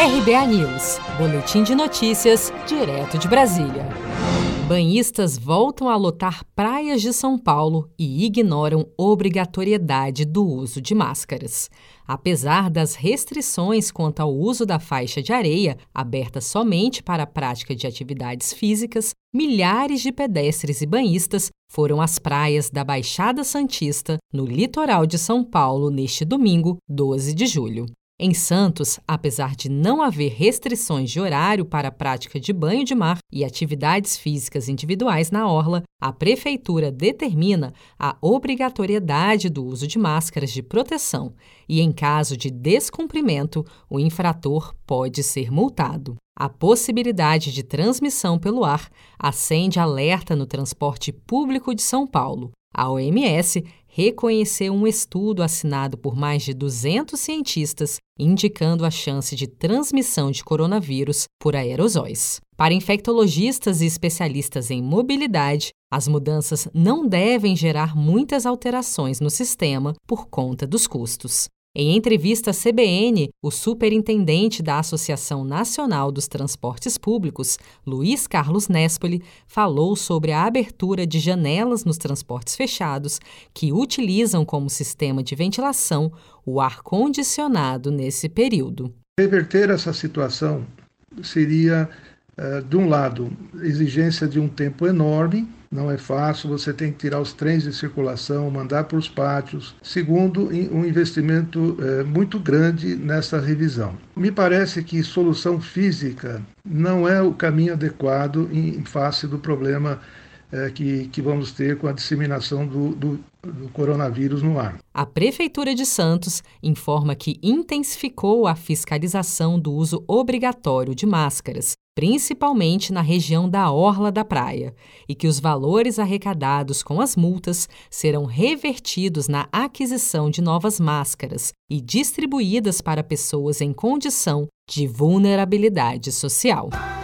RBA News, Boletim de Notícias, direto de Brasília. Banhistas voltam a lotar praias de São Paulo e ignoram obrigatoriedade do uso de máscaras. Apesar das restrições quanto ao uso da faixa de areia, aberta somente para a prática de atividades físicas, milhares de pedestres e banhistas foram às praias da Baixada Santista, no litoral de São Paulo, neste domingo, 12 de julho. Em Santos, apesar de não haver restrições de horário para a prática de banho de mar e atividades físicas individuais na orla, a prefeitura determina a obrigatoriedade do uso de máscaras de proteção e, em caso de descumprimento, o infrator pode ser multado. A possibilidade de transmissão pelo ar acende alerta no transporte público de São Paulo. A OMS reconheceu um estudo assinado por mais de 200 cientistas indicando a chance de transmissão de coronavírus por aerosóis. Para infectologistas e especialistas em mobilidade, as mudanças não devem gerar muitas alterações no sistema por conta dos custos. Em entrevista à CBN, o superintendente da Associação Nacional dos Transportes Públicos, Luiz Carlos Nespoli, falou sobre a abertura de janelas nos transportes fechados que utilizam como sistema de ventilação o ar-condicionado nesse período. Reverter essa situação seria, eh, de um lado, exigência de um tempo enorme não é fácil, você tem que tirar os trens de circulação, mandar para os pátios. Segundo, um investimento é, muito grande nessa revisão. Me parece que solução física não é o caminho adequado em face do problema é, que, que vamos ter com a disseminação do, do, do coronavírus no ar. A Prefeitura de Santos informa que intensificou a fiscalização do uso obrigatório de máscaras principalmente na região da orla da praia, e que os valores arrecadados com as multas serão revertidos na aquisição de novas máscaras e distribuídas para pessoas em condição de vulnerabilidade social.